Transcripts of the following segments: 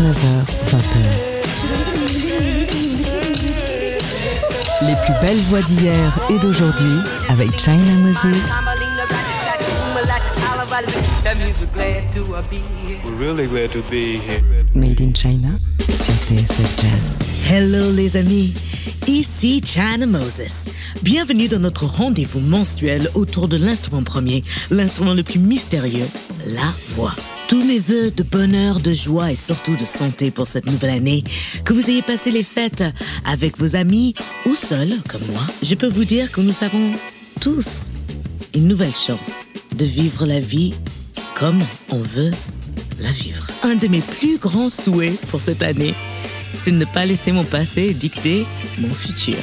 19h, 20h. Les plus belles voix d'hier et d'aujourd'hui avec China Moses. We're really glad to be here. Made in China sur TSF Jazz. Hello les amis, ici China Moses. Bienvenue dans notre rendez-vous mensuel autour de l'instrument premier, l'instrument le plus mystérieux, la voix. Tous mes voeux de bonheur, de joie et surtout de santé pour cette nouvelle année, que vous ayez passé les fêtes avec vos amis ou seul, comme moi, je peux vous dire que nous avons tous une nouvelle chance de vivre la vie comme on veut la vivre. Un de mes plus grands souhaits pour cette année, c'est de ne pas laisser mon passé dicter mon futur.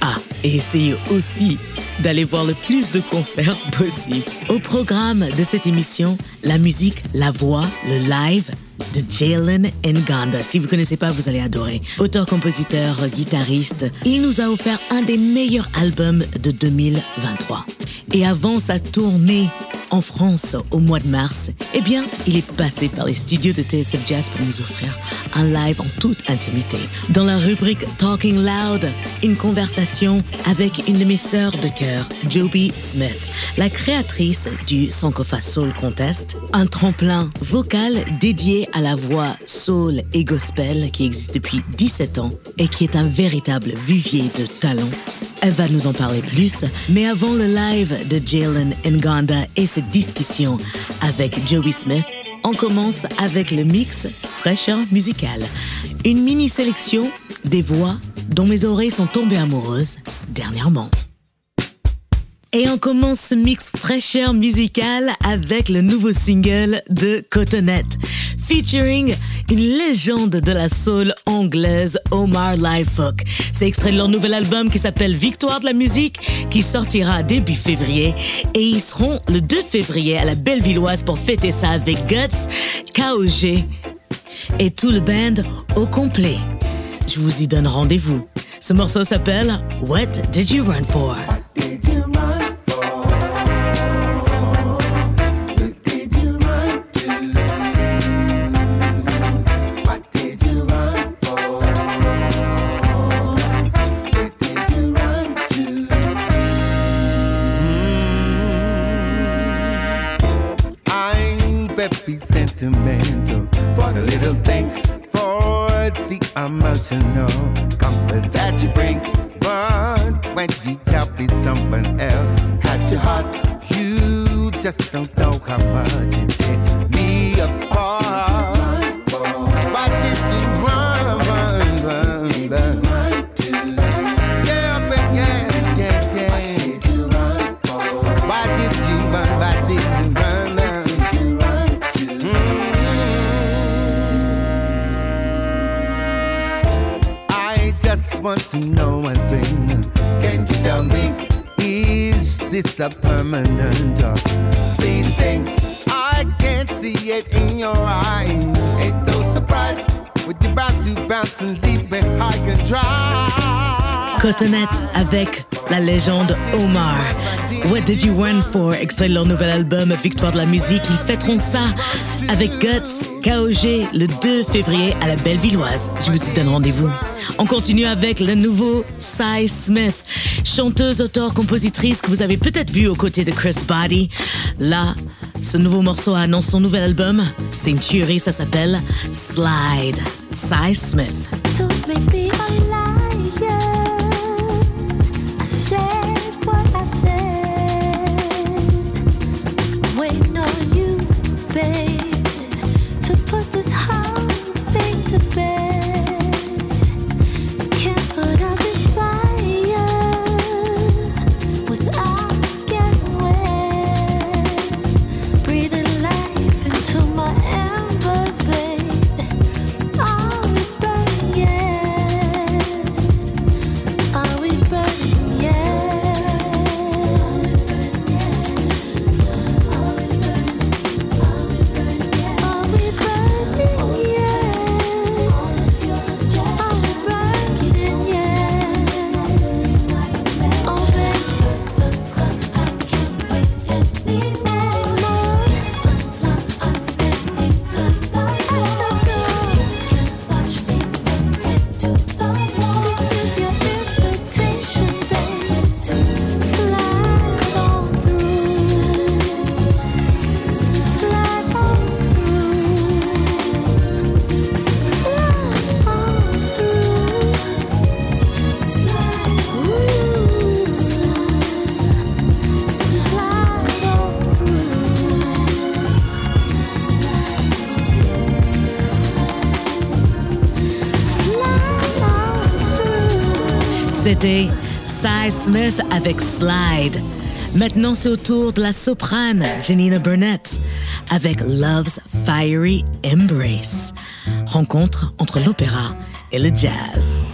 Ah, et essayez aussi d'aller voir le plus de concerts possible. Au programme de cette émission, la musique, la voix, le live de Jalen Nganda. Si vous ne connaissez pas, vous allez adorer. Auteur, compositeur, guitariste, il nous a offert un des meilleurs albums de 2023. Et avant sa tournée en France au mois de mars, eh bien, il est passé par les studios de TSF Jazz pour nous offrir un live en toute intimité. Dans la rubrique Talking Loud, une conversation avec une de mes sœurs de cœur, Joby Smith, la créatrice du Sankofa Soul Contest, un tremplin vocal dédié à la voix soul et gospel qui existe depuis 17 ans et qui est un véritable vivier de talent elle va nous en parler plus, mais avant le live de Jalen Nganda et cette discussion avec Joey Smith, on commence avec le mix fraîcheur musicale. Une mini sélection des voix dont mes oreilles sont tombées amoureuses dernièrement. Et on commence ce mix fraîcheur musicale avec le nouveau single de Cotonette, featuring une légende de la soul anglaise, Omar Livefuck. C'est extrait de leur nouvel album qui s'appelle Victoire de la musique, qui sortira début février. Et ils seront le 2 février à la Bellevilloise pour fêter ça avec Guts, KOG et tout le band au complet. Je vous y donne rendez-vous. Ce morceau s'appelle What Did You Run For? Little things, for the emotional comfort that you bring. But when you tell me someone else has your heart, you just don't know how much it did me a permanent fleeting thing? I can't see it in your eyes. Ain't no surprise. What you about to bounce and leave me high and dry. Cotonette avec la légende Omar. What Did You Run For, extrait de leur nouvel album Victoire de la musique. Ils fêteront ça avec Guts, KOG, le 2 février à la Bellevilloise. Je vous y donne rendez-vous. On continue avec le nouveau Cy Smith, chanteuse, auteure, compositrice que vous avez peut-être vu aux côtés de Chris Body. Là, ce nouveau morceau annonce son nouvel album. C'est une tuerie, ça s'appelle Slide. Cy Smith. baby. Smith avec Slide. Maintenant, c'est au tour de la soprane Janina Burnett avec Love's Fiery Embrace. Rencontre entre l'opéra et le jazz.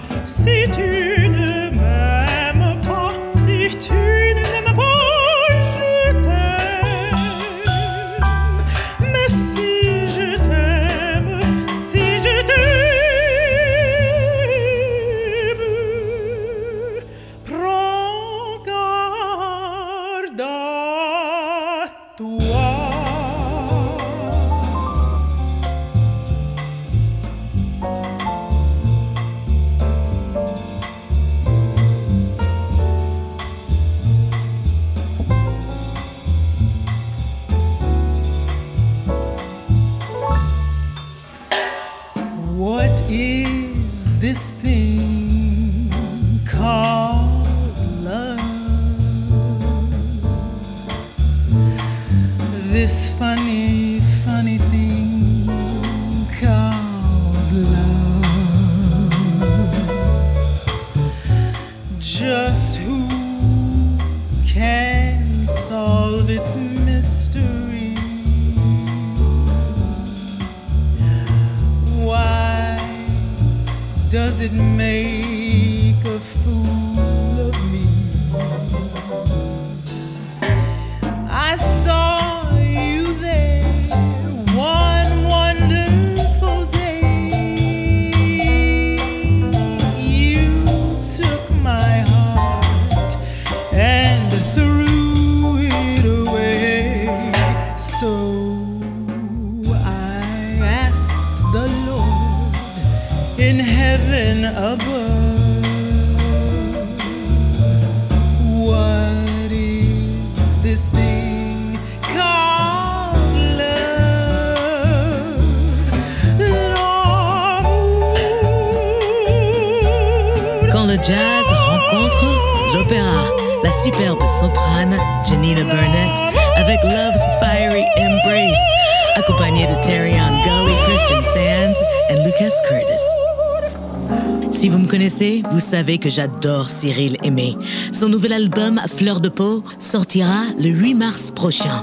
Me connaissez, vous savez que j'adore Cyril Aimé. Son nouvel album Fleur de peau sortira le 8 mars prochain.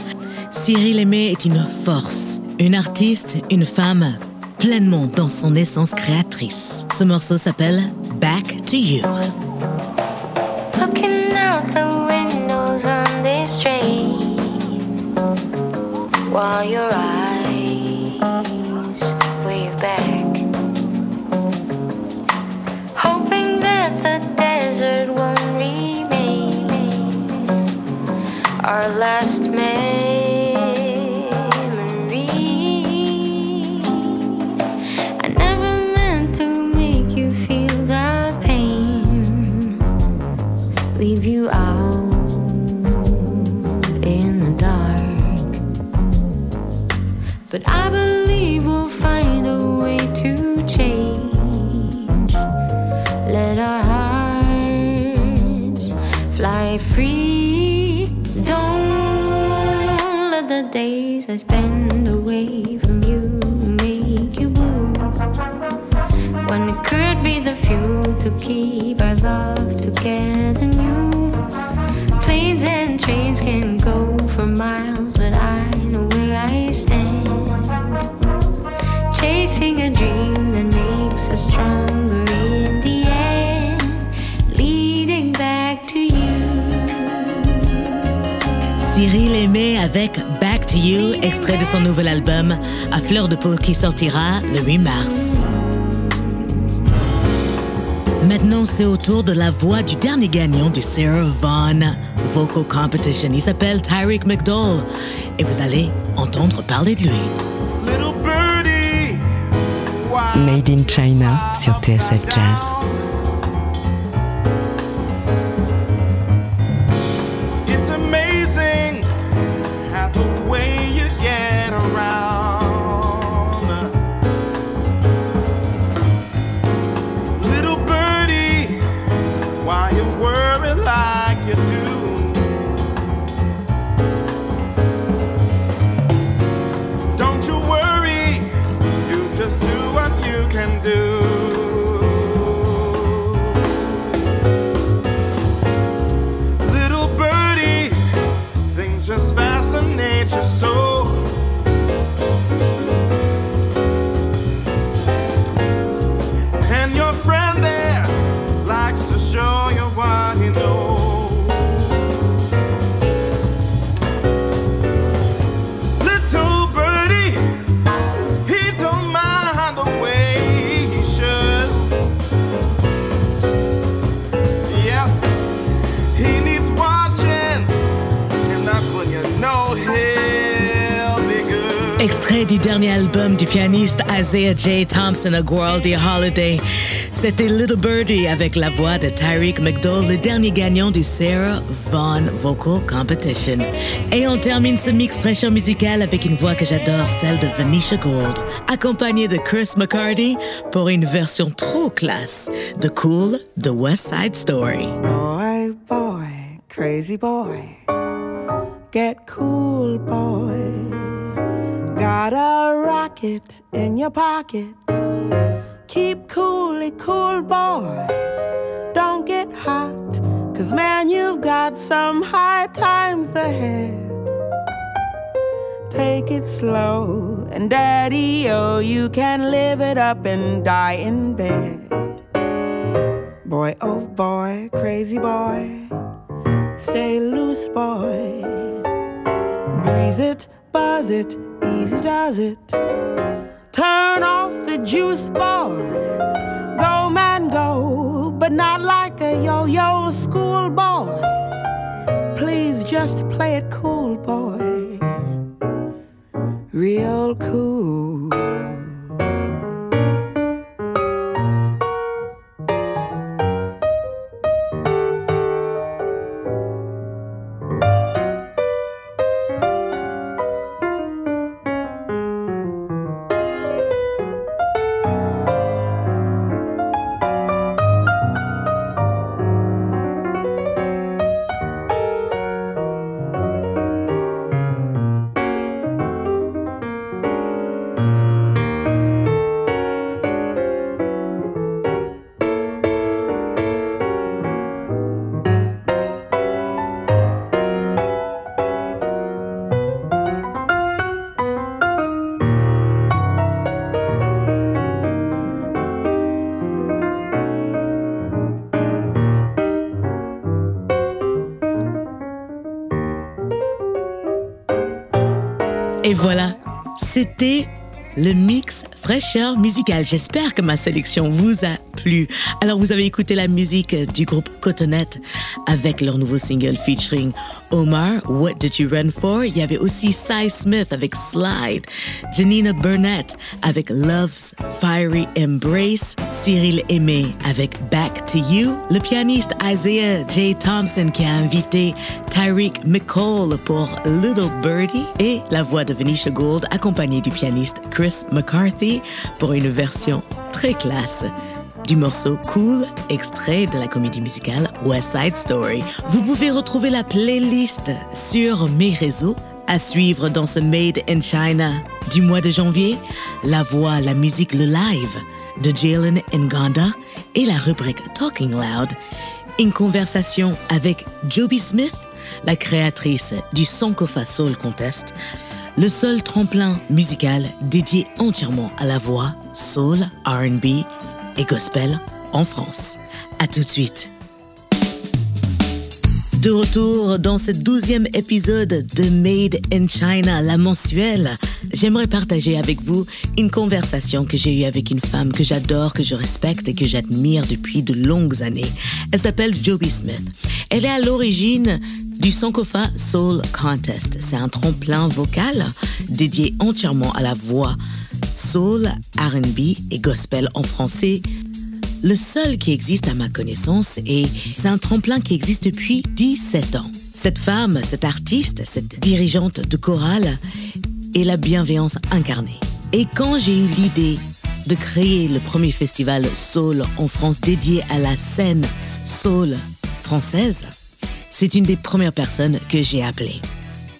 Cyril Aimé est une force, une artiste, une femme pleinement dans son essence créatrice. Ce morceau s'appelle Back to You. While last memory. To keep our love together new. Planes and trains can go for miles, but I know where I stand. Chasing a dream that makes us stronger in the end, leading back to you. Cyril Aimé avec Back to You, extrait de son nouvel album à fleur de peau qui sortira le 8 mars. Maintenant, c'est au tour de la voix du dernier gagnant du Sarah Vaughan Vocal Competition. Il s'appelle Tyreek McDowell et vous allez entendre parler de lui. Little birdie, why Made in China sur TSF Jazz. Extrait du dernier album du pianiste Isaiah J. Thompson, A Worldy Holiday. C'était Little Birdie avec la voix de Tyreek McDowell, le dernier gagnant du Sarah Vaughan Vocal Competition. Et on termine ce mix fraîcheur musical avec une voix que j'adore, celle de Venetia Gold, accompagnée de Chris McCarty pour une version trop classe de Cool, The West Side Story. Boy, boy, crazy boy. Get cool, boy. Got a rocket in your pocket. Keep coolly cool, boy. Don't get hot, cause man, you've got some high times ahead. Take it slow, and daddy, oh, you can live it up and die in bed. Boy, oh boy, crazy boy, stay loose, boy. Breeze it, buzz it, easy does it. Turn off the juice, boy. Go, man, go, but not like a yo yo schoolboy. Please just play it cool, boy. Real cool. Fraîcheur musical. J'espère que ma sélection vous a Alors, vous avez écouté la musique du groupe Cotonette avec leur nouveau single featuring Omar, What Did You Run For? Il y avait aussi Cy Smith avec Slide, Janina Burnett avec Love's Fiery Embrace, Cyril Aimé avec Back to You, le pianiste Isaiah J. Thompson qui a invité Tyreek McCall pour Little Birdie et la voix de Venetia Gold accompagnée du pianiste Chris McCarthy pour une version très classe du morceau Cool, extrait de la comédie musicale West Side Story. Vous pouvez retrouver la playlist sur mes réseaux à suivre dans ce Made in China du mois de janvier, la voix, la musique, le live de Jalen Nganda et la rubrique Talking Loud, une conversation avec Joby Smith, la créatrice du Sankofa Soul Contest, le seul tremplin musical dédié entièrement à la voix, soul, RB et gospel en France. À tout de suite. De retour dans ce douzième épisode de Made in China, la mensuelle, j'aimerais partager avec vous une conversation que j'ai eue avec une femme que j'adore, que je respecte et que j'admire depuis de longues années. Elle s'appelle Joby Smith. Elle est à l'origine du Sankofa Soul Contest. C'est un tremplin vocal dédié entièrement à la voix soul, RB et gospel en français. Le seul qui existe à ma connaissance et c'est un tremplin qui existe depuis 17 ans. Cette femme, cette artiste, cette dirigeante de chorale est la bienveillance incarnée. Et quand j'ai eu l'idée de créer le premier festival soul en France dédié à la scène soul française, c'est une des premières personnes que j'ai appelées.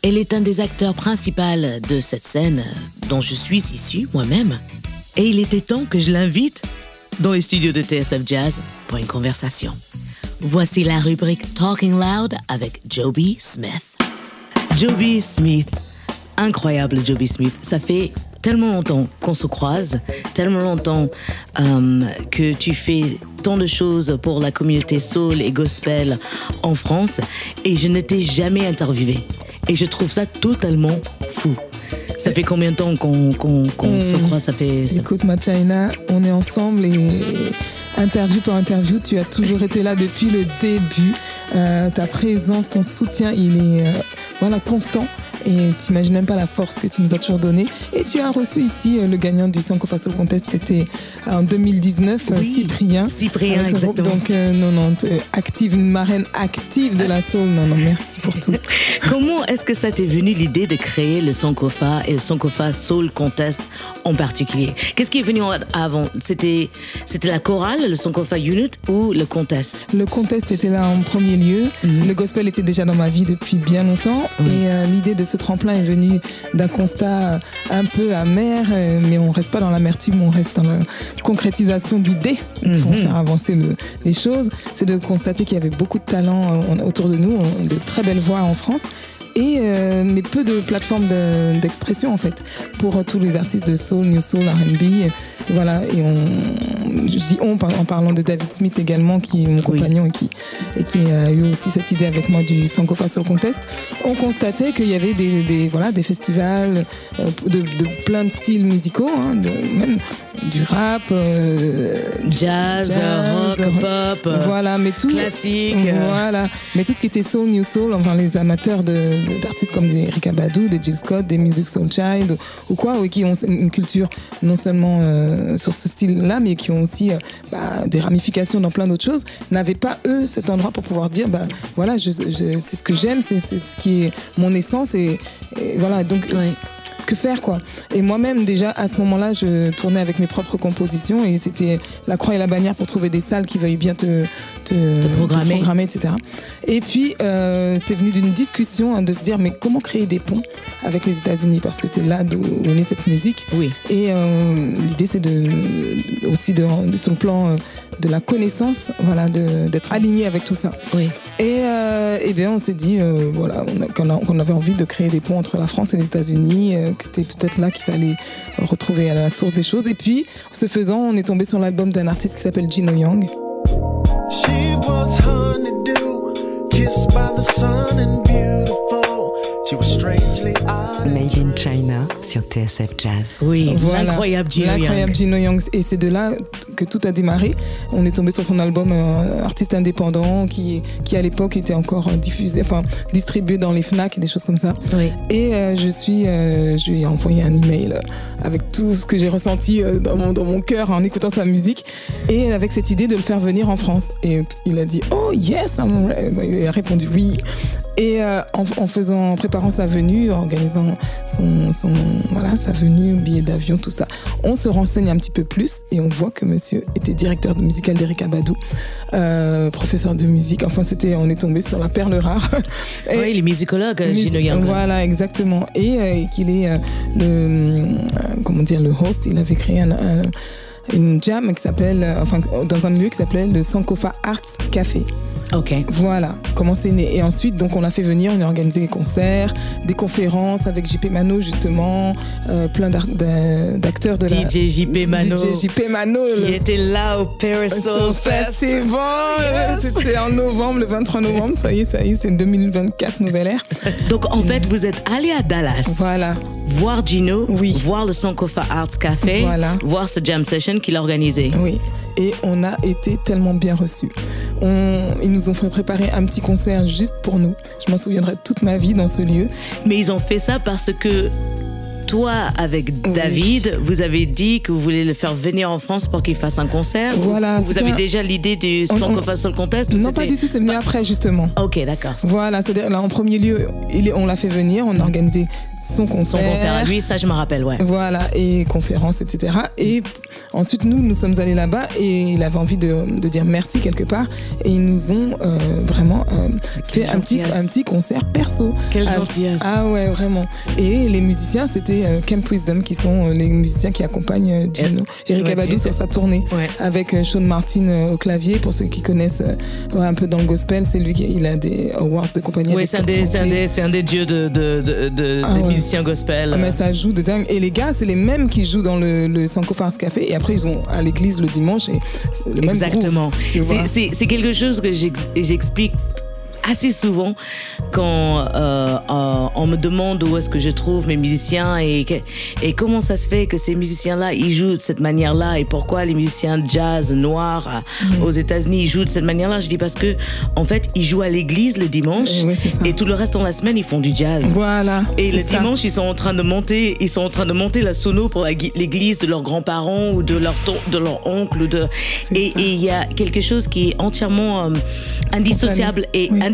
Elle est un des acteurs principaux de cette scène dont je suis issu moi-même. Et il était temps que je l'invite dans les studios de TSF Jazz pour une conversation. Voici la rubrique Talking Loud avec Joby Smith. Joby Smith, incroyable Joby Smith. Ça fait tellement longtemps qu'on se croise, tellement longtemps euh, que tu fais tant de choses pour la communauté soul et gospel en France et je ne t'ai jamais interviewé. Et je trouve ça totalement fou. Ça fait combien de temps qu'on se croise Ça fait. ça- Écoute, ma China, on est ensemble et interview par interview, tu as toujours été là depuis le début. Euh, ta présence, ton soutien, il est euh, voilà, constant. Et tu imagines même pas la force que tu nous as toujours donnée. Et tu as reçu ici euh, le gagnant du Sankofa Soul Contest, c'était en 2019, euh, Oui, Cyprien. Cyprien, exactement. Donc, euh, non, non, euh, active, une marraine active de la soul. Non, non, merci pour tout. Comment est-ce que ça t'est venu l'idée de créer le Sankofa et le Sankofa Soul Contest en particulier? Qu'est-ce qui est venu en- avant? C'était c'était la chorale, le Sankofa Unit ou le contest? Le contest était là en premier lieu. Mhm. Le gospel était déjà dans ma vie depuis bien longtemps. Et euh, l'idée de ce tremplin est venue d'un constat un peu amer, euh, mais on reste pas dans l'amertume, on reste dans la concrétisation d'idées pour Mhm. faire avancer le- les choses. C'est de constater qu'il y avait beaucoup de talents euh, autour de nous, de très belles voix en France. Et euh, mais peu de plateformes de- d'expression en fait pour tous les artistes de soul, new soul, R&B, voilà. Et on, je dis on en parlant de David Smith également qui est mon compagnon et qui et qui a eu aussi cette idée avec moi du Sankofa Soul Contest. On constatait qu'il y avait des, des voilà des festivals euh, de, de plein de styles musicaux, hein, de, même du rap, euh, Jazz, rock, pop, euh, voilà, mais tout classique, voilà, mais tout ce qui était soul, new soul, enfin les amateurs de- de- d'artistes comme des Erykah Badu, des Jill Scott, des Music Soul Child ou quoi, ou qui ont une culture non seulement euh, sur ce style-là, mais qui ont aussi euh, bah, des ramifications dans plein d'autres choses, n'avaient pas eux cet endroit pour pouvoir dire, bah voilà, je, je- c'est ce que j'aime, c'est ce qui est mon essence et, et voilà donc que faire quoi Et moi-même déjà à ce moment-là, je tournais avec mes propres compositions et c'était la croix et la bannière pour trouver des salles qui veuillent bien te, te, programmer. etc. Et puis euh, c'est venu d'une discussion hein, de se dire mais comment créer des ponts avec les États-Unis? Parce que c'est là d'où est née cette musique. Oui. Et euh, l'idée c'est de aussi de, de- sur le plan euh, de la connaissance, voilà, d'être aligné avec tout ça. Oui. Et, euh, eh bien, on s'est dit, euh, voilà, qu'on avait envie de créer des ponts entre la France et les États-Unis, euh, que c'était peut-être là qu'il fallait retrouver à la source des choses. Et puis, ce faisant, on est tombé sur l'album d'un artiste qui s'appelle Gino Young. She was Made in China sur TSF Jazz. Oui, Voilà. l'incroyable Gino Young. L'incroyable Gino Young. Et c'est de là que tout a démarré. On est tombé sur son album euh, artiste indépendant qui, qui à l'époque était encore euh, diffusé, enfin distribué dans les Fnac et des choses comme ça. Oui. Et euh, je suis, euh, je lui ai envoyé un email avec tout ce que j'ai ressenti euh, dans mon, dans mon cœur en écoutant sa musique et avec cette idée de le faire venir en France. Et il a dit oh yes, I'm re-" il a répondu oui. Et euh, en, en faisant, en préparant sa venue, en organisant son, son voilà sa venue, billet d'avion, tout ça, on se renseigne un petit peu plus et on voit que Monsieur était directeur de musical d'Erika Badou, euh, professeur de musique. Enfin, c'était, on est tombé sur la perle rare. Et- Oui, il est musicologue, euh, Gino. Voilà, exactement. Et, euh, et qu'il est le, comment dire, le host. Il avait créé un, un- une jam qui s'appelle, enfin, dans un lieu qui s'appelait le Sankofa Arts Café. Ok. Voilà comment c'est né. Et ensuite, donc, on l'a fait venir, on a organisé des concerts, des conférences avec JP Mano, justement, euh, plein d'acteurs de la. DJ JP Mano. DJ JP Mano. Qui le- était là au Parasol Fest. Festival. C'était en novembre, le 23 novembre. Ça y est, ça y est, c'est 2024, nouvelle ère. Donc en fait, vous êtes allé à Dallas Voilà. voir Gino, Oui. voir le Sankofa Arts Café, Voilà. voir ce jam session qu'il a organisé. Oui, et on a été tellement bien reçus. On, nous ont fait préparer un petit concert juste pour nous. Je m'en souviendrai toute ma vie dans ce lieu. Mais ils ont fait ça parce que toi, avec David, vous avez dit que vous voulez le faire venir en France pour qu'il fasse un concert. Voilà, ou Vous avez un- déjà l'idée du On- Sankofa Soul Contest ou Non, pas du tout, c'est venu après justement. Ok, d'accord. Voilà, c'est-à-dire là en premier lieu, on l'a fait venir, on a organisé son concert. Son concert à lui, ça je me rappelle, ouais. Voilà, et conférences, etc. Et ensuite, nous, nous sommes allés là-bas et il avait envie de, de dire merci quelque part. Et ils nous ont euh, vraiment euh, fait un petit, un petit concert perso. Quelle Ah, gentillesse. Ah ouais, vraiment. Et les musiciens, c'était euh, Camp Wisdom, qui sont les musiciens qui accompagnent Gino. Eric Abadou sur sa tournée. Ouais. Avec Sean Martin au clavier, pour ceux qui connaissent ouais, un peu dans le gospel. C'est lui qui il a des awards de compagnie. Oui, un, c'est un des dieux de, de, de, de- Ah des ouais. Musiciens gospel. Ah, mais ça joue de dingue. Et les gars, c'est les mêmes qui jouent dans le, le Sankofa Arts Café. Et après, ils sont à l'église le dimanche. Et c'est le même Exactement. C'est- quelque chose que j'ex- j'explique assez souvent quand euh, euh, on me demande où est-ce que je trouve mes musiciens et, et comment ça se fait que ces musiciens-là, ils jouent de cette manière-là et pourquoi les musiciens jazz noirs euh, aux États-Unis, ils jouent de cette manière-là? Je dis parce que, en fait, ils jouent à l'église le dimanche et tout le reste dans la semaine, ils font du jazz. Voilà. Et le ça. dimanche, ils sont en train de monter, ils sont en train de monter la sono pour l'église de leurs grands-parents ou de leur de leur oncle ou de. C'est Et il y a quelque chose qui est entièrement euh, indissociable et Oui. euh,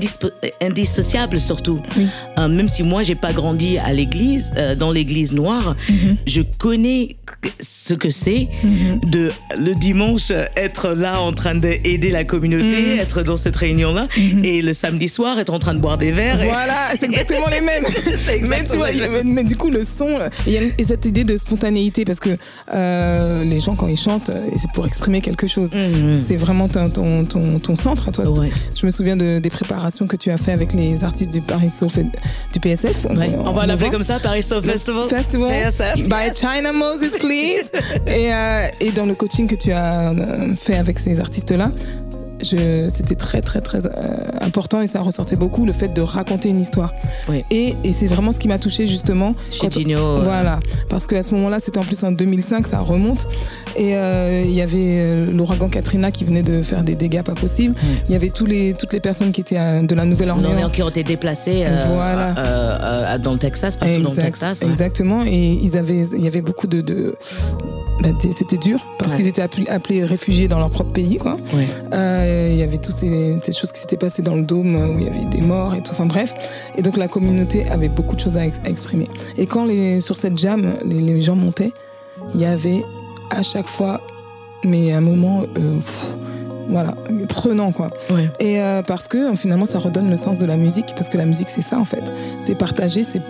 indissociable surtout. Oui. Euh, même si moi j'ai pas grandi à l'église, euh, dans l'église noire, Mhm. je connais ce que c'est de le dimanche être là en train d'aider la communauté, Mhm. être dans cette réunion là, et le samedi soir être en train de boire des verres. et- Voilà, c'est exactement les mêmes. C'est mais tu exactement vois, mais, mais du coup, le son, il y a et cette idée de spontanéité parce que euh, les gens, quand ils chantent, c'est pour exprimer quelque chose. C'est vraiment ton, ton, ton, ton centre à toi. Mhm. Ouais. Je me souviens de, des préparations que tu as fait avec les artistes du Paris Soul du PSF. Ouais, on va l'appeler comme ça, Paris Soul Festival. Festival PSF. by China Moses, please. et, euh, et dans le coaching que tu as euh, fait avec ces artistes-là, c'était très très très euh, important et ça ressortait beaucoup le fait de raconter une histoire. Oui. Et, et c'est vraiment ce qui m'a touché justement. Chez quand- Gino, euh. Voilà, parce qu'à ce moment-là, c'était en plus en 2005, ça remonte. Et euh, il y avait euh, l'ouragan Katrina qui venait de faire des dégâts pas possibles. Il y avait tous les, toutes les personnes qui étaient à- de la Nouvelle-Orléans. Orléans qui ont été déplacés euh, Voilà. euh, euh, dans le Texas, partout dans le Exact- Texas. ouais. Exactement. Et ils avaient, il y avait beaucoup de, de bah, des- c'était dur parce Ouais. qu'ils étaient appelés, appelés réfugiés dans leur propre pays, quoi. Ouais. Euh, il y avait toutes ces, ces choses qui s'étaient passées dans le dôme euh, où il y avait des morts et tout. Enfin bref. Et donc la communauté avait beaucoup de choses à, ex- à exprimer. Et quand les, sur cette jam, les, les gens montaient, il y avait à chaque fois, mais un moment, euh, pff, voilà, prenant quoi. Ouais. Et euh, parce que finalement, ça redonne le sens de la musique, parce que la musique, c'est ça en fait. C'est partager, c'est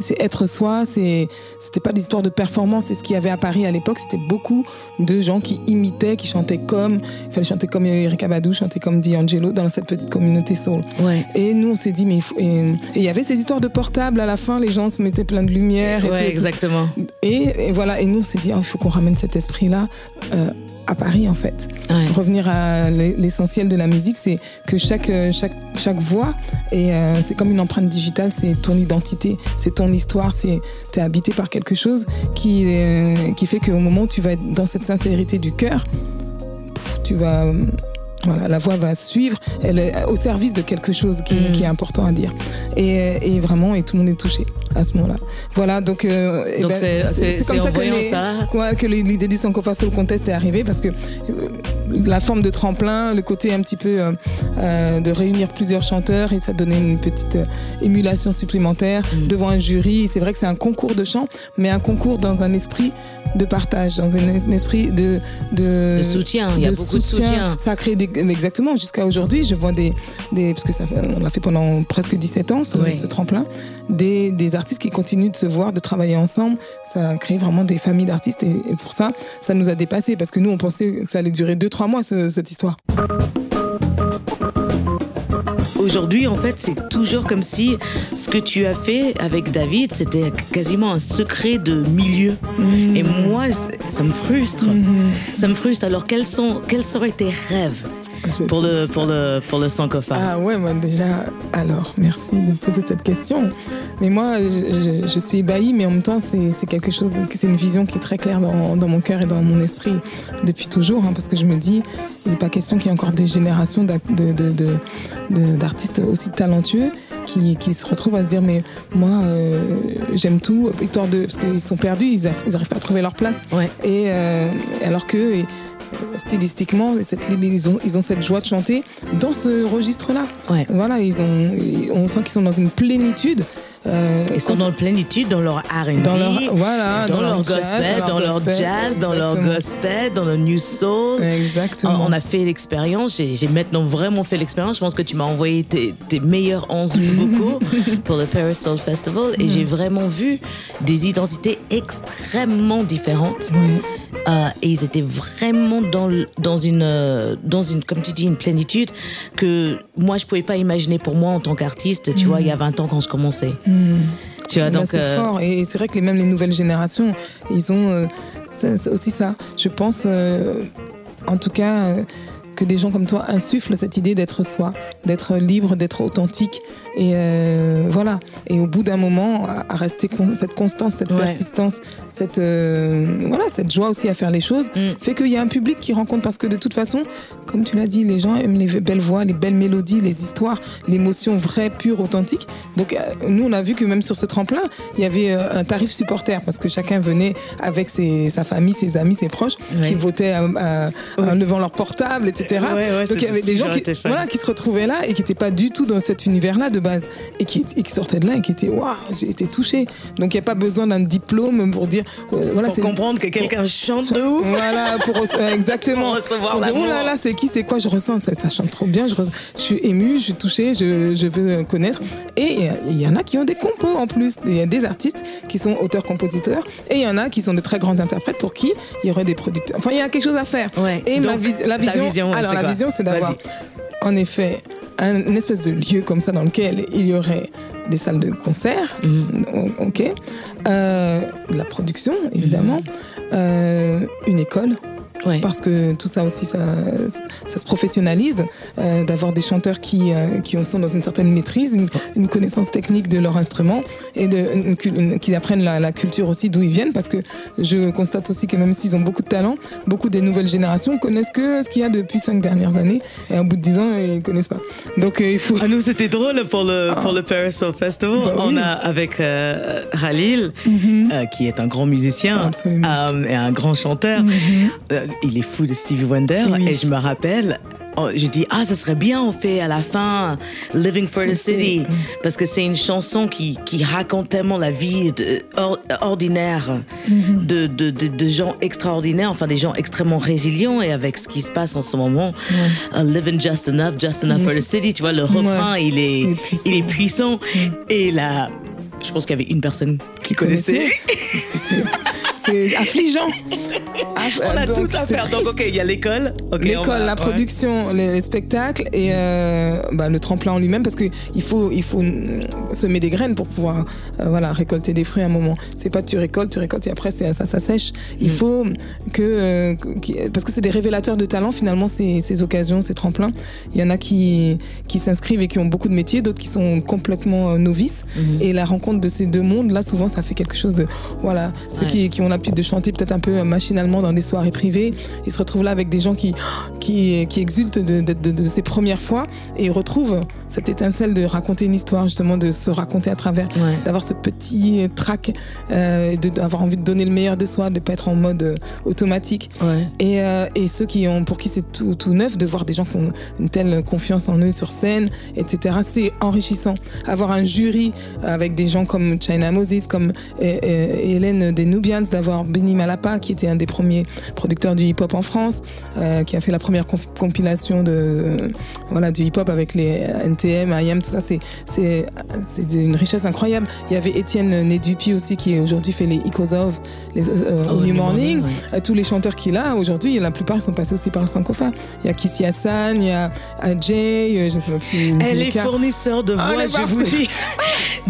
c'est être soi. C'est c'était pas des histoires de performance. C'est ce qu'il y avait à Paris à l'époque. C'était beaucoup de gens qui imitaient, qui chantaient comme. Il fallait chanter comme Erika Badou, chanter comme D'Angelo dans cette petite communauté soul. Ouais. Et nous, on s'est dit, mais il faut- et y avait ces histoires de portables à la fin. Les gens se mettaient plein de lumière. et Ouais, tout. exactement. Et, et voilà. Et nous, on s'est dit, oh, il faut qu'on ramène cet esprit-là. euh, à Paris en fait. Ouais. Revenir à l'e- l'essentiel de la musique, c'est que chaque, euh, chaque, chaque voix, et euh, c'est comme une empreinte digitale, c'est ton identité, c'est ton histoire, c'est t'es habité par quelque chose qui, euh, qui fait qu'au moment où tu vas être dans cette sincérité du cœur, tu vas... Voilà, la voix va suivre, elle est au service de quelque chose qui, qui est important à dire. Et, et vraiment, et tout le monde est touché à ce moment-là. Voilà, donc. euh, eh Donc ben, c'est- c'est en que les- ça. Ouais, que l'idée du Soul Contest est arrivée parce que euh, la forme de tremplin, le côté un petit peu euh, de réunir plusieurs chanteurs et ça donnait une petite euh, émulation supplémentaire Mm. devant un jury. C'est vrai que c'est un concours de chant, mais un concours dans un esprit de partage, dans un, es- un esprit de, de, De soutien, il y a beaucoup de soutien. Ça a créé des, mais exactement jusqu'à aujourd'hui. Je vois des, des parce que ça fait, on l'a fait pendant presque 17 ans ce, Oui. ce tremplin, des, des artistes qui continuent de se voir, de travailler ensemble. Ça a créé vraiment des familles d'artistes et, et pour ça, ça nous a dépassé parce que nous on pensait que ça allait durer 2-3 mois ce- cette histoire. Aujourd'hui, en fait, c'est toujours comme si ce que tu as fait avec David, c'était quasiment un secret de milieu. Et moi, ça me frustre. Ça me frustre. Alors, quels, sont, quels seraient tes rêves? pour le, pour le, pour le Ah ouais, moi déjà, alors merci de poser cette question. Mais moi, je, je- je suis ébahie, mais en même temps, c'est quelque chose, c'est une vision qui est très claire dans, dans mon cœur et dans mon esprit depuis toujours, hein, parce que je me dis, il n'est pas question qu'il y ait encore des générations d'ac- de- de- de- de- d'artistes aussi talentueux. Qui, qui se retrouvent à se dire mais moi euh, j'aime tout histoire de parce qu'ils sont perdus ils n'arrivent pas à trouver leur place Ouais. et euh, alors que et, stylistiquement cette, ils, ont, ils ont cette joie de chanter dans ce registre-là. Ouais. Voilà, ils ont, on sent qu'ils sont dans une plénitude. Euh, Ils sont quand- dans la plénitude, dans leur R&B, Dans leur- voilà, dans, dans leur leur jazz, gospel, dans leur leur gospel, jazz, dans leur gospel, dans le new soul. Exactement. On a fait l'expérience, j'ai maintenant vraiment fait l'expérience. Je pense que tu m'as envoyé tes, tes meilleurs 11 vocaux pour le Paris Soul Festival et j'ai vraiment vu des identités extrêmement différentes. Oui. Euh, et ils étaient vraiment dans, dans, une, euh, dans une, comme tu dis, une plénitude que moi, je pouvais pas imaginer pour moi en tant qu'artiste, tu vois, il y a 20 ans quand je commençais. Tu vois, donc... c'est euh, fort. Et c'est vrai que même les nouvelles générations, ils ont euh, c'est aussi ça. Je pense, euh, en tout cas, que des gens comme toi insufflent cette idée d'être soi, d'être libre, d'être authentique. Et euh, voilà. Et au bout d'un moment, à, rester con- cette constance, cette Ouais. persistance, cette euh, voilà, cette joie aussi à faire les choses, Mm. fait qu'il y a un public qui rencontre parce que de toute façon, comme tu l'as dit, les gens aiment les belles voix, les belles mélodies, les histoires, l'émotion vraie, pure, authentique. Donc euh, nous, on a vu que même sur ce tremplin, il y avait un tarif supporter parce que chacun venait avec ses, sa famille, ses amis, ses proches, Ouais. qui votaient en levant leur portable, etc. Ouais, ouais, Donc il y avait des gens qui, voilà, se retrouvaient là et qui n'étaient pas du tout dans cet univers-là de base et qui, et qui sortaient de là et qui étaient waouh, j'ai été touchée. Donc il n'y a pas besoin d'un diplôme pour dire euh, voilà, Pour comprendre que quelqu'un chante de ouf. voilà, pour euh, exactement. Pour recevoir Pour dire, oh là là, c'est qui, c'est quoi, je ressens, ça, ça chante trop bien, je, ressens- je suis émue, je suis touchée, je, je veux connaître. Et il y en a qui ont des compos en plus, il y a des artistes qui sont auteurs-compositeurs, et il y en a qui sont de très grands interprètes pour qui il y aurait des producteurs. Enfin, il y a quelque chose à faire. Ouais. Et ma vis- la vision, alors c'est la quoi vision, c'est d'avoir, en effet, un une espèce de lieu comme ça dans lequel il y aurait des salles de concert, Mhm. ok, euh, de la production évidemment, euh, une école. Ouais. Parce que tout ça aussi, ça, ça se professionnalise, euh, d'avoir des chanteurs qui, euh, qui sont dans une certaine maîtrise, une, une connaissance technique de leur instrument et de, une cul- une- qui apprennent la, la culture aussi d'où ils viennent. Parce que je constate aussi que même s'ils ont beaucoup de talent, beaucoup des nouvelles générations connaissent que ce qu'il y a depuis cinq dernières années. Et au bout de dix ans, ils ne connaissent pas. Donc euh, il faut. Ah, nous, c'était drôle pour le, pour le Paris Soul Festival. Bah On oui. a avec euh, Halil, euh, qui est un grand musicien et un grand chanteur. Euh, il est fou de Stevie Wonder. Oui. Et je me rappelle, oh, j'ai dit, ah, ça serait bien, on fait à la fin Living for the City. Parce que c'est une chanson qui, qui raconte tellement la vie de- or- ordinaire de, de, de, gens extraordinaires, enfin des gens extrêmement résilients. Et avec ce qui se passe en ce moment, uh, Living Just Enough, Just Enough for the City, tu vois, le refrain, il, est, Il est puissant. il est puissant. Et là, je pense qu'il y avait une personne qui connaissait. c'est- affligeant. Aff- On a donc, tout à faire. Donc, ok, il y a l'école. L'école, la ouais. production, les, les spectacles et euh, bah, le tremplin en lui-même parce qu'il faut, il faut mm, semer des graines pour pouvoir euh, voilà, récolter des fruits à un moment. C'est pas tu récoltes, tu récoltes et après ça, ça sèche. Il faut que, euh, que- parce que c'est des révélateurs de talent finalement ces, ces occasions, ces tremplins. Il y en a qui, qui s'inscrivent et qui ont beaucoup de métiers, d'autres qui sont complètement novices. Et la rencontre de ces deux mondes, là souvent ça fait quelque chose de voilà ceux qui, qui ont l'habitude de chanter peut-être un peu euh, machinalement dans des soirées privées, ils se retrouvent là avec des gens qui qui, qui exultent de, de, de- de ces premières fois et ils retrouvent cette étincelle de raconter une histoire justement de se raconter à travers Ouais. d'avoir ce petit trac euh, et de- d'avoir envie de donner le meilleur de soi de pas être en mode euh, automatique Ouais. et, euh, et ceux qui ont pour qui c'est tout, tout neuf de voir des gens qui ont une telle confiance en eux sur scène etc c'est enrichissant avoir un jury avec des gens comme China Moses comme euh, euh, Hélène des Nubians d'avoir Benny Malapa qui était un des premiers producteurs du hip hop en France euh, qui a fait la première compilation de euh, voilà du hip hop avec les NTM IAM tout ça c'est une richesse incroyable il y avait Étienne Nedupi aussi qui aujourd'hui fait les Ikozov les euh, Oh, New New Morning, Morning, euh, tous les chanteurs qu'il a aujourd'hui, la plupart sont passés aussi par le Sankofa. Il y a Kissy Hassan, il y a Jay, euh, je sais pas plus. Elle est fournisseur de Ah, voix, est je vous dis.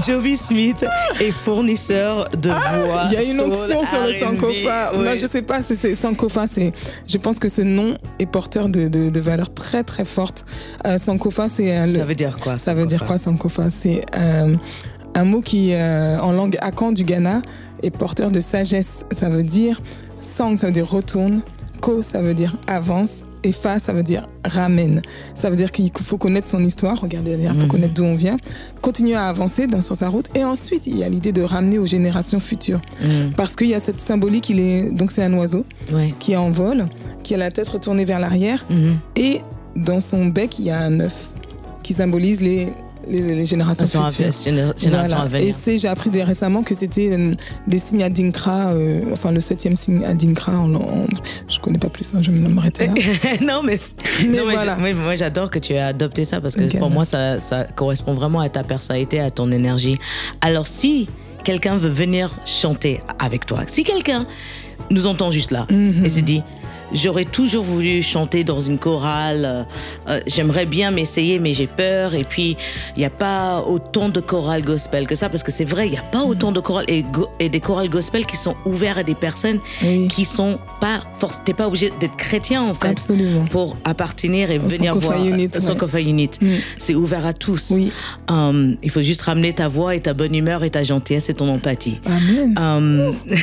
Jovi Smith est fournisseur de voix. Il y a une onction sur Sankofa. Moi, ouais. je sais pas, c'est- Sankofa. C'est, je pense que ce nom est porteur de, de, de valeurs très très fortes. Euh, Sankofa, c'est euh, Ça veut dire quoi Ça veut dire quoi Sankofa? C'est euh, un mot qui, euh, en langue akan du Ghana, est porteur de sagesse. Ça veut dire sang, ça veut dire retourne. Ko, ça veut dire avance. Et fa, ça veut dire ramène. Ça veut dire qu'il faut connaître son histoire, regarder derrière pour connaître d'où on vient, continuer à avancer dans, sur sa route. Et ensuite, il y a l'idée de ramener aux générations futures. Mm. Parce qu'il y a cette symbolique, il est, donc c'est un oiseau Ouais. qui est en vol, qui a la tête retournée vers l'arrière. Mhm. Et dans son bec, il y a un œuf qui symbolise les, les, les générations Génération futures. géné- génération Voilà. à venir. Et c'est, j'ai appris récemment que c'était euh, des signes Adinkra, euh, enfin le septième signe Adinkra. En, en- je connais pas plus, hein, je vais m'arrêter là. non, mais, Mais non, mais voilà. moi, j'adore que tu aies adopté ça parce que pour ben. moi, ça, ça correspond vraiment à ta personnalité, à ton énergie. Alors, si quelqu'un veut venir chanter avec toi, si quelqu'un nous entend juste là Mhm. et se dit j'aurais toujours voulu chanter dans une chorale. Euh, J'aimerais bien m'essayer, mais j'ai peur. Et puis, il n'y a pas autant de chorales gospel que ça, parce que c'est vrai, il n'y a pas autant de chorales et, des chorales gospel qui sont ouverts à des personnes Oui. qui sont pas forcément. T'es pas obligé d'être chrétien en fait Absolument. pour appartenir et Au venir voir Unit, euh, ouais. Unit. Mm. C'est ouvert à tous. Oui. Um, il faut juste ramener ta voix et ta bonne humeur et ta gentillesse et ton empathie. Amen. Um,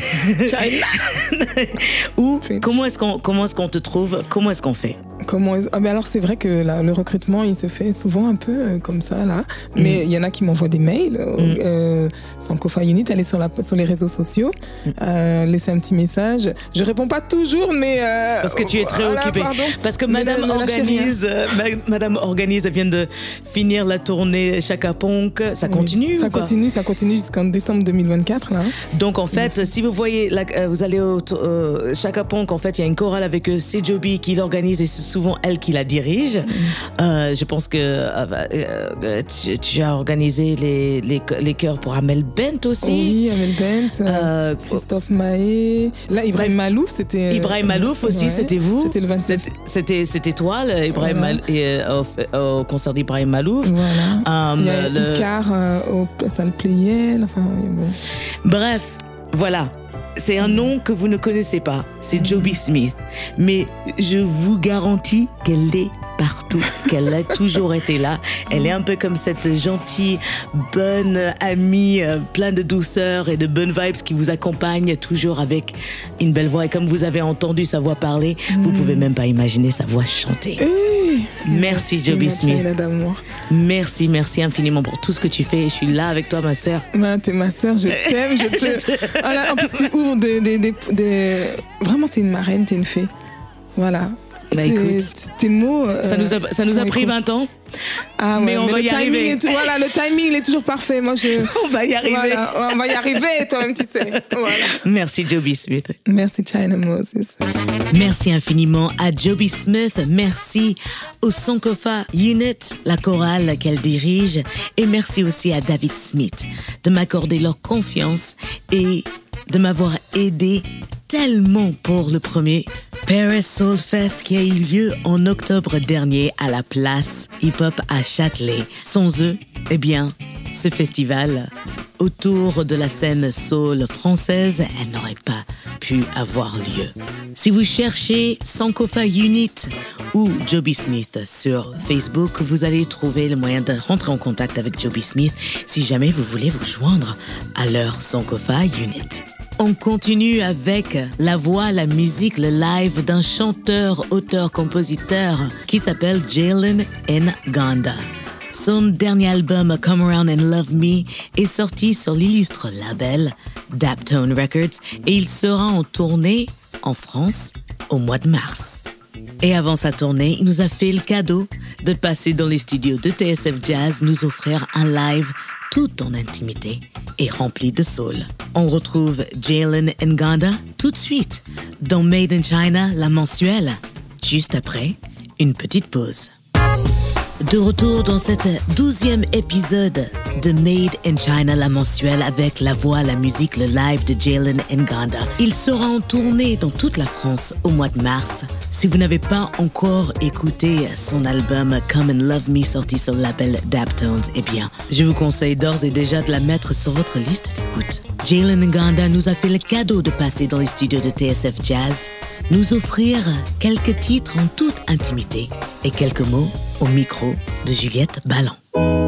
ou comment est-ce qu'on comment est-ce qu'on te trouve? Comment est-ce qu'on fait? Comment ah, mais alors c'est vrai que là, le recrutement il se fait souvent un peu euh, comme ça là, mais il y en a qui m'envoient des mails. euh, Mm. euh, Sankofa Unit, allez sur, la, sur les réseaux sociaux, Mm. euh, laissez un petit message. Je réponds pas toujours, mais Parce que tu es très voilà, occupé. pardon. Parce que Madame ne- organise, ma- Madame organise, elle vient de finir la tournée Chaka Ponk. Ça Oui. continue Ça ou continue, ça continue jusqu'en décembre 2024 là. Donc en fait, si vous voyez, la- vous allez au Chaka Ponk, en fait, il y a une chorale avec Joby qui l'organise et c'est souvent elle qui la dirige. Euh, je pense que euh, euh, tu, tu as organisé les, les, les chœurs pour Amel Bent aussi. Oui, Amel Bent, euh, Christophe Mahé. Là, Ibrahim Malouf, c'était. Ibrahim Malouf aussi, ouais, c'était vous. C'était le 27. C'était- C'était toi, le Ibrahim Voilà. Mal- et, au, au concert d'Ibrahim Malouf. Voilà. Il y a le- Icar au salle Playel. Enfin, oui, bon. Bref, voilà. C'est un nom que vous ne connaissez pas. C'est Joby Smith. Mais je vous garantis qu'elle est partout, qu'elle a toujours été là. Elle est un peu comme cette gentille, bonne amie, euh, pleine de douceur et de bonnes vibes qui vous accompagne toujours avec une belle voix. Et comme vous avez entendu sa voix parler, vous pouvez même pas imaginer sa voix chanter. Merci, Joby Smith. Merci, merci infiniment pour tout ce que tu fais. Je suis là avec toi, ma sœur. Ouais, t'es ma sœur, je t'aime, je te. En plus, tu ouvres des. des, des, des- Vraiment, t'es une marraine, t'es une fée. Voilà. Bah, écoute, tes mots. euh, Ça nous a, ça nous a font pris écho. 20 ans. Ah ouais, mais on va le y timing arriver. est tout- voilà, le timing, il est toujours parfait. Moi, je. On va y arriver. Voilà, on va y arriver, toi-même, tu sais. Voilà. Merci, Joby Smith. Merci, China Moses. Merci infiniment à Joby Smith. Merci au Sankofa Unit, la chorale qu'elle dirige. Et merci aussi à David Smith de m'accorder leur confiance et de m'avoir aidé tellement pour le premier Paris Soul Fest qui a eu lieu en octobre dernier à la place Hip Hop à Châtelet. Sans eux, eh bien, ce festival autour de la scène soul française, elle n'aurait pas pu avoir lieu. Si vous cherchez Sankofa Unit ou Joby Smith sur Facebook, vous allez trouver le moyen de rentrer en contact avec Joby Smith si jamais vous voulez vous joindre à leur Sankofa Unit. On continue avec la voix, la musique, le live d'un chanteur, auteur, compositeur qui s'appelle Jalen Nganda. Son dernier album Come Around and Love Me est sorti sur l'illustre label Daptone Records et il sera en tournée en France au mois de mars. Et avant sa tournée, il nous a fait le cadeau de passer dans les studios de TSF Jazz, nous offrir un live tout en intimité et rempli de soul. On retrouve Jalen Nganda tout de suite dans Made in China, la mensuelle, juste après une petite pause. De retour dans cet douzième épisode de Made in China, la mensuelle, avec la voix, la musique, le live de Jalen Nganda. Il sera en tournée dans toute la France au mois de mars. Si vous n'avez pas encore écouté son album Come and Love Me sorti sur le label Daptones, eh bien, je vous conseille d'ores et déjà de la mettre sur votre liste d'écoute. Jalen Nganda nous a fait le cadeau de passer dans les studios de TSF Jazz, nous offrir quelques titres en toute intimité et quelques mots au micro de Juliette Ballon.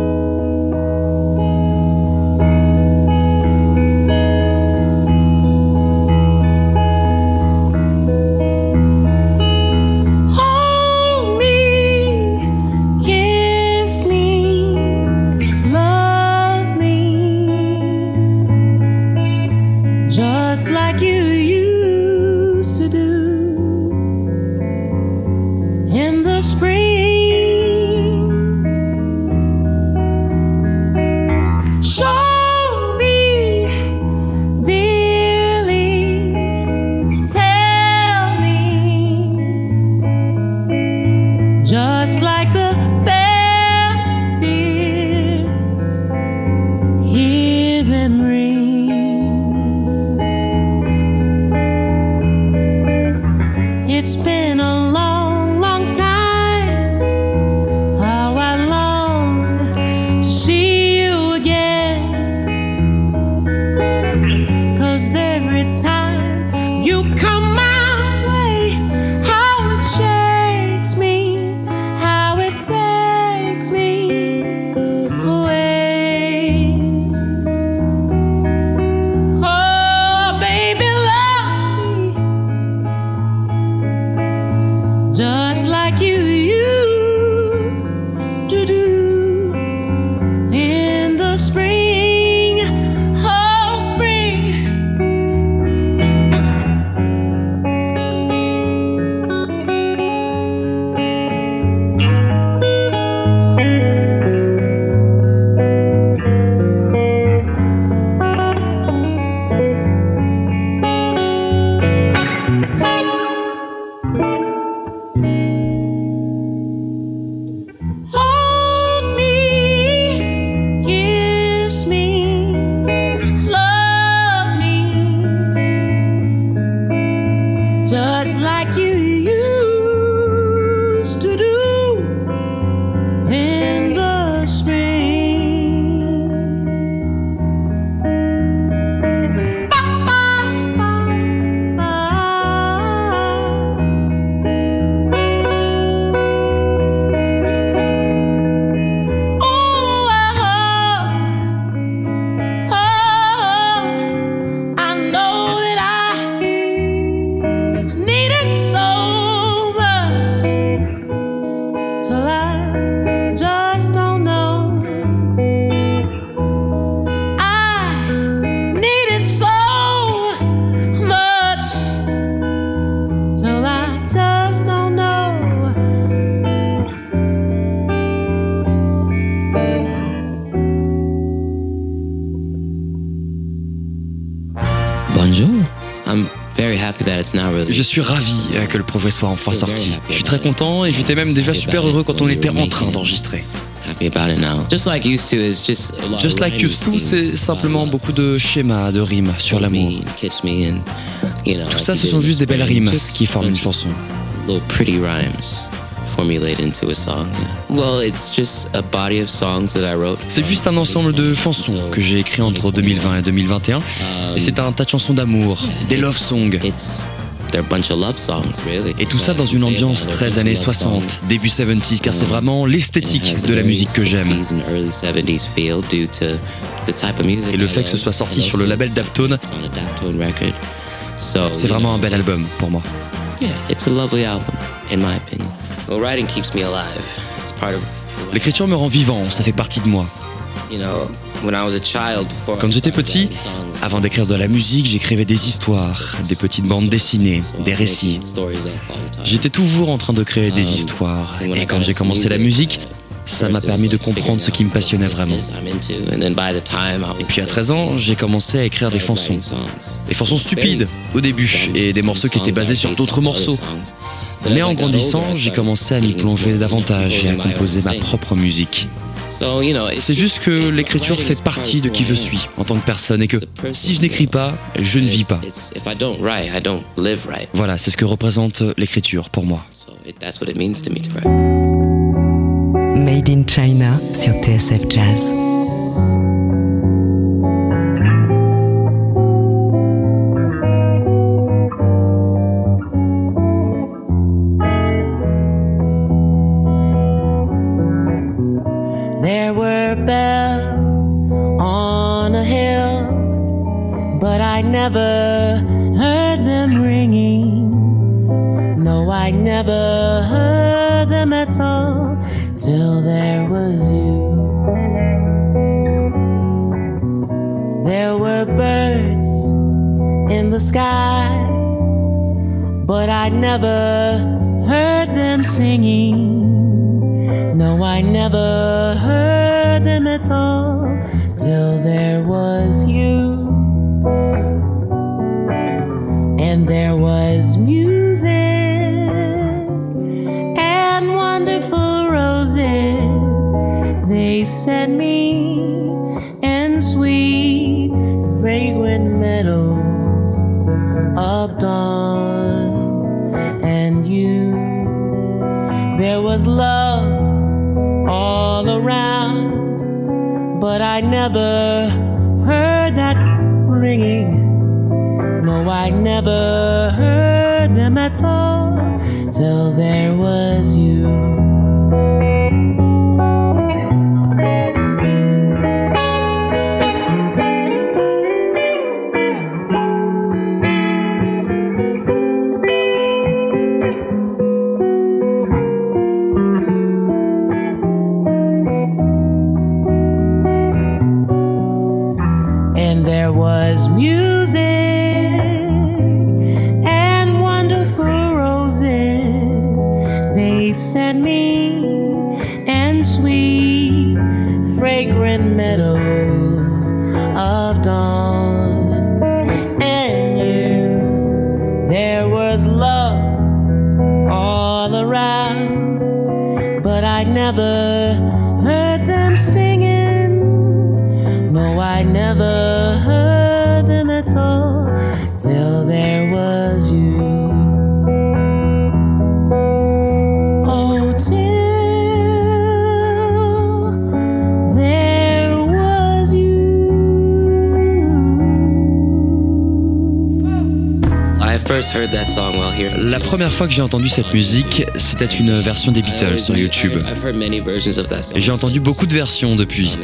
Suis ravi euh, que le projet soit enfin sorti. Je suis très content et j'étais même déjà super heureux quand on était en train d'enregistrer. Happy about it now. Just like used to is just a lot of Just Like rhyming Used To, c'est simplement beaucoup de schémas, de rimes sur l'amour. you Tout ça, you ce sont juste des belles rimes qui forment une chanson. Little pretty rhymes formulated into a song. you know. Well, it's just a body of songs that I wrote. C'est juste un ensemble de chansons que j'ai écrit entre 2020 et 2021. Et c'est un tas de chansons d'amour, des love songs. It's they're a bunch of love songs, really. Et tout ça dans une ambiance très années 60, début 70, car c'est vraiment l'esthétique de la musique que j'aime. Et le fait que ce soit sorti sur le label Daptone, c'est vraiment un bel album pour moi. Yeah, it's a lovely album, in my opinion. Well, writing keeps me alive. It's part of L'écriture me rend vivant, ça fait partie de moi. Quand j'étais petit, avant d'écrire de la musique, j'écrivais des histoires, des petites bandes dessinées, des récits. J'étais toujours en train de créer des histoires. Et quand j'ai commencé la musique, ça m'a permis de comprendre ce qui me passionnait vraiment. Et puis à 13 ans, j'ai commencé à écrire des chansons. Des chansons stupides au début et des morceaux qui étaient basés sur d'autres morceaux. Mais en grandissant, j'ai commencé à m'y plonger davantage et à composer ma propre musique. C'est juste que l'écriture fait partie de qui je suis en tant que personne et que si je n'écris pas, je ne vis pas. If I don't write, I don't live right. Voilà, c'est ce que représente l'écriture pour moi. So it, that's what it means to me to write. Made in China sur TSF Jazz. Never heard them ringing. No, I never heard them at all till there was you. There were birds in the sky, but I never heard them singing. No, I never heard them at all till there was you. And there was music and wonderful roses. They sent me in sweet, fragrant meadows of dawn. And you, there was love all around, but I never heard that ringing. I never heard them at all till there was you. La première fois que j'ai entendu cette musique, c'était une version des Beatles sur YouTube. J'ai entendu beaucoup de versions depuis.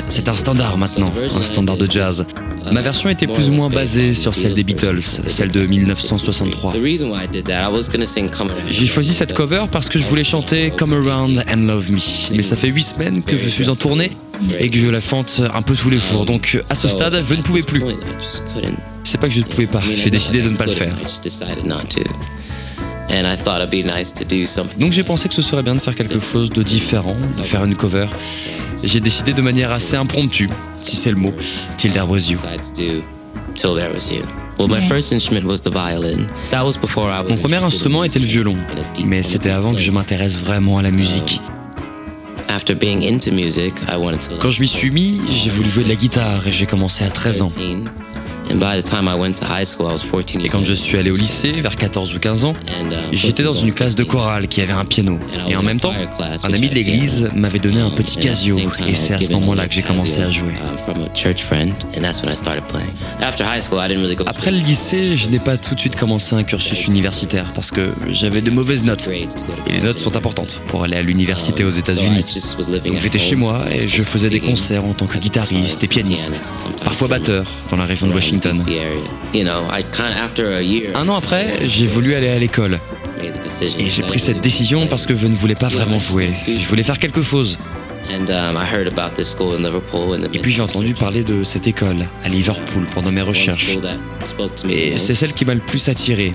C'est un standard maintenant, un standard de jazz. Ma version était plus ou moins basée sur celle des Beatles, celle de 1963. J'ai choisi cette cover parce que je voulais chanter Come Around and Love Me. Mais ça fait 8 semaines que je suis en tournée et que je la chante un peu tous les jours. Donc à ce stade, je ne pouvais plus. C'est pas que je ne pouvais pas, j'ai décidé de ne pas le faire. Donc j'ai pensé que ce serait bien de faire quelque chose de différent, de faire une cover. J'ai décidé de manière assez impromptue, si c'est le mot, Till There Was You. Mon premier instrument était le violon, mais c'était avant que je m'intéresse vraiment à la musique. Quand je m'y suis mis, j'ai voulu jouer de la guitare et j'ai commencé à 13 ans. Et quand je suis allé au lycée, vers 14 ou 15 ans, um, j'étais dans une classe de chorale qui avait un piano. Et en même temps, un ami de l'église m'avait donné un petit casio. Et c'est à ce moment-là que j'ai commencé à jouer. Après le lycée, je n'ai pas tout de suite commencé un cursus universitaire parce que j'avais de mauvaises notes. Et les notes sont importantes pour aller à l'université aux États-Unis. Donc j'étais chez moi et je faisais des concerts en tant que guitariste et pianiste, parfois batteur dans la région de Washington. Un an après, j'ai voulu aller à l'école. Et j'ai pris cette décision parce que je ne voulais pas vraiment jouer. Je voulais faire quelque chose. Et puis j'ai entendu parler de cette école à Liverpool pendant mes recherches. Et c'est celle qui m'a le plus attiré.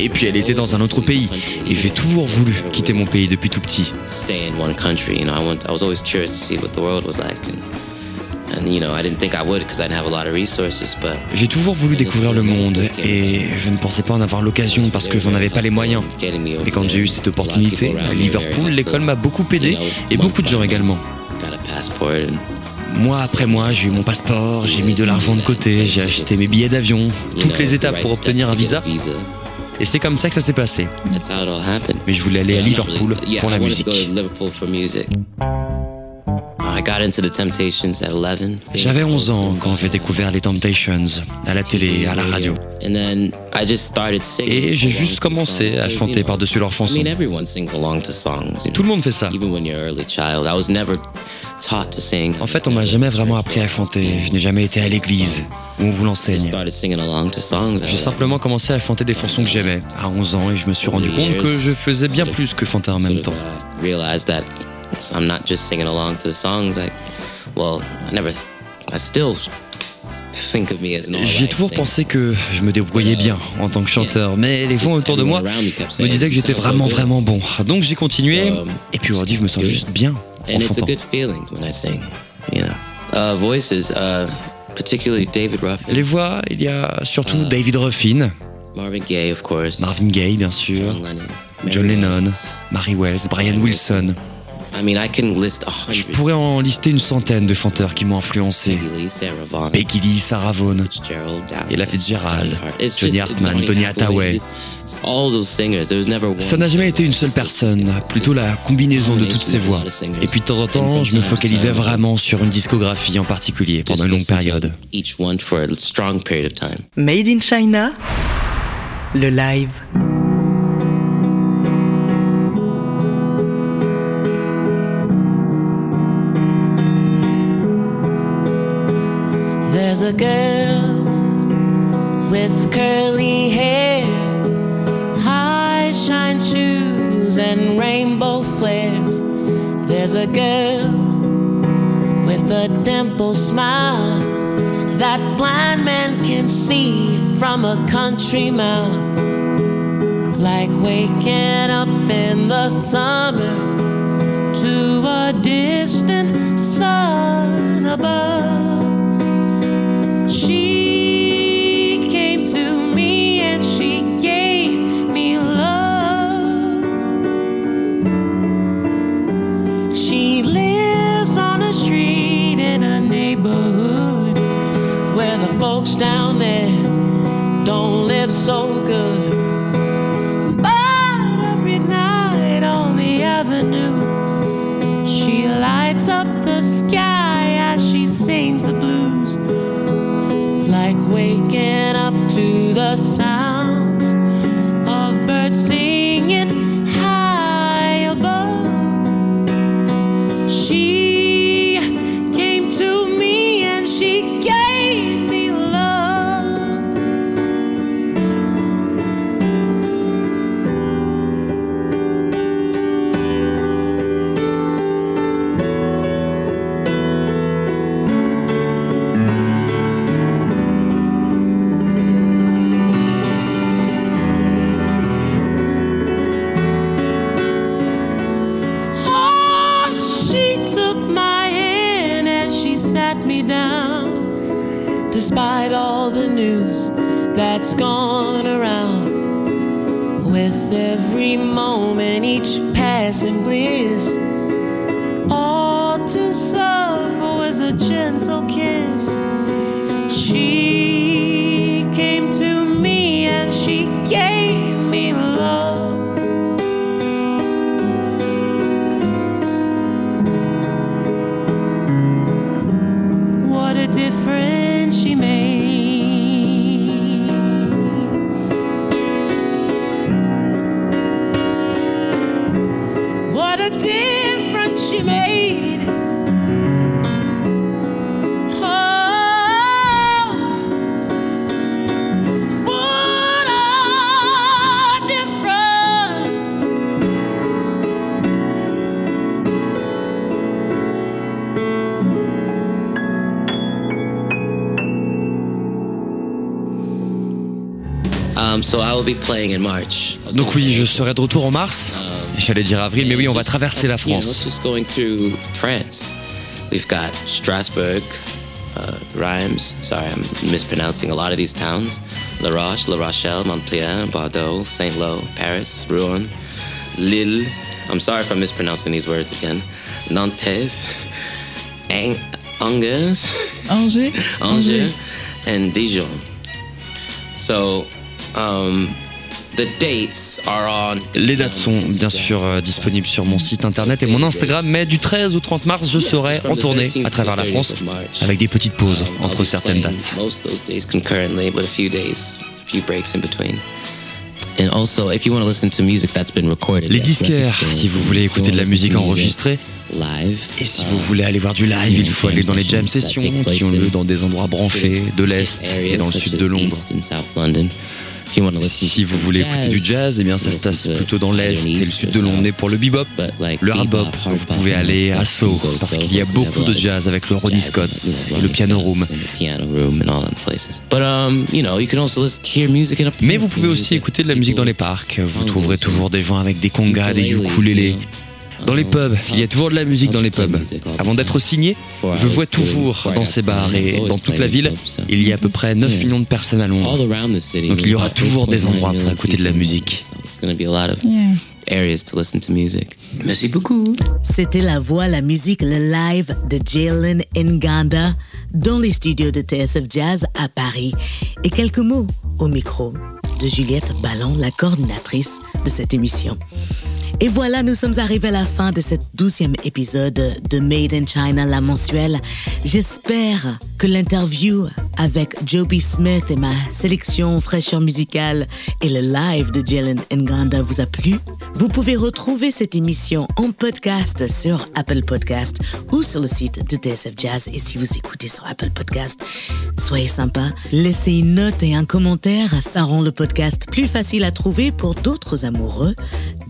Et puis elle était dans un autre pays. Et j'ai toujours voulu quitter mon pays depuis tout petit. J'ai toujours voulu découvrir le monde et je ne pensais pas en avoir l'occasion parce que j'en avais pas les moyens. Et quand j'ai eu cette opportunité, à Liverpool, l'école m'a beaucoup aidé et beaucoup de gens également. Mois après mois, j'ai eu mon passeport, j'ai mis de l'argent de côté, j'ai acheté mes billets d'avion, toutes les étapes pour obtenir un visa. Et c'est comme ça que ça s'est passé. Mais je voulais aller à Liverpool pour la musique. J'avais 11 ans quand j'ai découvert les Temptations à la télé, à la radio. Et j'ai juste commencé à chanter par-dessus leurs chansons. Tout le monde fait ça. En fait, on m'a jamais vraiment appris à chanter. Je n'ai jamais été à l'église où on vous l'enseigne. J'ai simplement commencé à chanter des chansons que j'aimais à 11 ans et je me suis rendu compte que je faisais bien plus que chanter en même temps. I'm not just singing along to the songs. I, well, I never, I still think of me as an J'ai toujours pensé que je me débrouillais bien en tant que chanteur, mais les gens autour de moi me disaient que j'étais vraiment vraiment bon. Donc j'ai continué, et puis aujourd'hui je me sens juste bien en And it's a chantant. good feeling when I sing, you know. Uh, voices, uh, particularly David Ruffin, Les voix, il y a surtout David Ruffin, Marvin Gaye, of course, Marvin Gaye bien sûr, John Lennon, Mary Wells, Brian Wilson. I mean, I can list a Je hundred. pourrais en lister une centaine de chanteurs qui m'ont influencé. Peggy Lee, Sarah Vaughan, Ella Fitzgerald, Johnny Hartman, Donny Donny Hathaway, Hathaway. just- it's all those singers. There was never one Ça n'a jamais été une seule personne, plutôt la combinaison de toutes ces voix. Et puis de temps en temps, je me focalisais vraiment sur une discographie en particulier pendant une longue période. Each one for a strong period of time. Made in China, le live. There's a girl with curly hair, high shine shoes, and rainbow flares. There's a girl with a dimple smile that blind man can see from a country mile. Like waking up in the summer to a distant sun above. Down there don't live so good. But every night on the avenue, she lights up the sky as she sings the blues. Like waking up to the sounds Donc oui, je serai de retour en mars. J'allais dire avril, mais oui, on va just- traverser la France. just going through France. We've got Strasbourg, uh, Reims. Sorry, I'm mispronouncing a lot of these towns. La Roche, La Rochelle, Montpellier, Bordeaux, Saint Lô, Paris, Rouen, Lille. I'm sorry if I'm mispronouncing these words again. Nantes, Ang- Angers, Angers Angers, and Dijon. So, um, the dates are on. Les dates sont bien sûr euh, disponibles sur mon site internet et mon Instagram, mais du 13 au 30 mars, je serai en tournée à travers la France avec des petites pauses Um, entre certaines dates. Les disquaires, si vous voulez écouter de la musique enregistrée, et si vous voulez aller voir du live, il faut aller dans les jam sessions qui ont lieu dans des endroits branchés de l'Est et dans le sud de Londres. Si vous voulez écouter du jazz, eh bien ça se passe plutôt dans l'Est et le sud de Londres. Pour le bebop, le hard bop, vous pouvez aller à Soho parce qu'il y a beaucoup de jazz avec le Ronnie Scott et le Piano Room. um, Mais vous pouvez aussi écouter de la musique dans les parcs. Vous trouverez toujours des gens avec des congas, des ukulélés. Dans les pubs, il y a toujours de la musique dans les pubs. Avant d'être signé, je jouais toujours dans ces bars et dans toute la ville, il y a à peu près 9 millions de personnes à Londres. Donc il y aura toujours des endroits pour écouter de la musique. areas to listen to music. Merci beaucoup. C'était la voix, la musique, le live de Jalen Nganda dans les studios de TSF Jazz à Paris. Et quelques mots au micro de Juliette Ballon, la coordinatrice de cette émission. Et voilà, nous sommes arrivés à la fin de cet douzième épisode de Made in China, la mensuelle. J'espère que l'interview avec Joby Smith et ma sélection fraîcheur musicale et le live de Jalen Nganda vous a plu. Vous pouvez retrouver cette émission en podcast sur Apple Podcast ou sur le site de TSF Jazz. Et si vous écoutez sur Apple Podcast, soyez sympa, laissez une note et un commentaire. Ça rend le podcast plus facile à trouver pour d'autres amoureux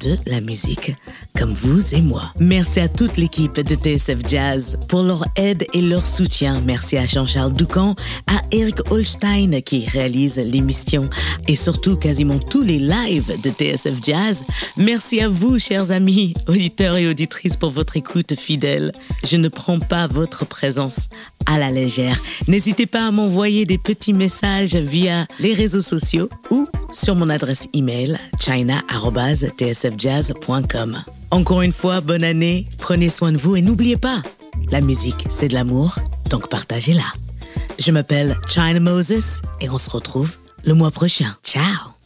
de la musique música. Comme vous et moi. Merci à toute l'équipe de TSF Jazz pour leur aide et leur soutien. Merci à Jean-Charles Doucan, à Eric Holstein qui réalise l'émission et surtout quasiment tous les lives de TSF Jazz. Merci à vous, chers amis, auditeurs et auditrices, pour votre écoute fidèle. Je ne prends pas votre présence à la légère. N'hésitez pas à m'envoyer des petits messages via les réseaux sociaux ou sur mon adresse email china.tsfjazz.com. Encore une fois, bonne année, prenez soin de vous et n'oubliez pas, la musique, c'est de l'amour, donc partagez-la. Je m'appelle China Moses et on se retrouve le mois prochain. Ciao